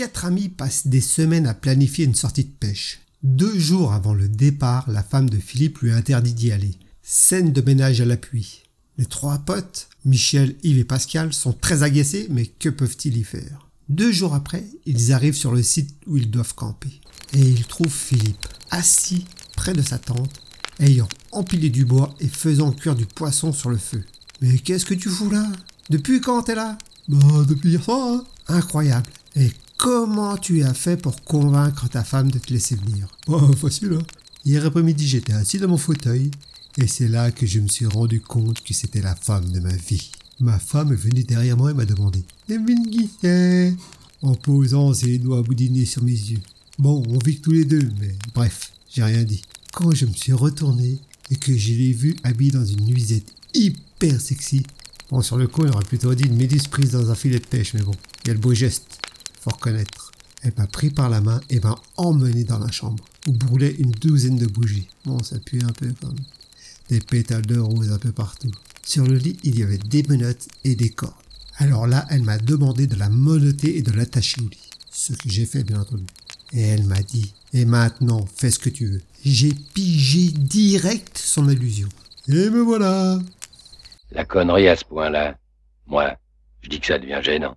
quatre amis passent des semaines à planifier une sortie de pêche. Deux jours avant le départ, la femme de Philippe lui interdit d'y aller. Scène de ménage à l'appui. Les trois potes, Michel, Yves et Pascal, sont très agacés, mais que peuvent-ils y faire? Deux jours après, ils arrivent sur le site où ils doivent camper. Et ils trouvent Philippe, assis près de sa tente, ayant empilé du bois et faisant cuire du poisson sur le feu. Mais qu'est-ce que tu fous là? Depuis quand t'es là? Bah, depuis hier soir, hein. Incroyable. Comment tu as fait pour convaincre ta femme de te laisser venir Bah, facile, hein. Hier après-midi, j'étais assis dans mon fauteuil et c'est là que je me suis rendu compte que c'était la femme de ma vie. Ma femme est venue derrière moi et m'a demandé qui c'est en posant ses doigts boudinés sur mes yeux. Bon, on vit tous les deux, mais bref, j'ai rien dit. Quand je me suis retourné et que je l'ai vue habillée dans une nuisette hyper sexy, bon, sur le coup, on aurait plutôt dit une méduse prise dans un filet de pêche, mais bon, il y a le beau geste, faut reconnaître. Elle m'a pris par la main et m'a emmené dans la chambre, où brûlait une douzaine de bougies. Bon, ça pue un peu comme des pétales de rose un peu partout. Sur le lit, il y avait des menottes et des cordes. Alors là, elle m'a demandé de la menotter et de l'attacher au lit. Ce que j'ai fait, bien entendu. Et elle m'a dit, et maintenant, fais ce que tu veux. J'ai pigé direct son allusion. Et me voilà La connerie à ce point-là, moi, je dis que ça devient gênant.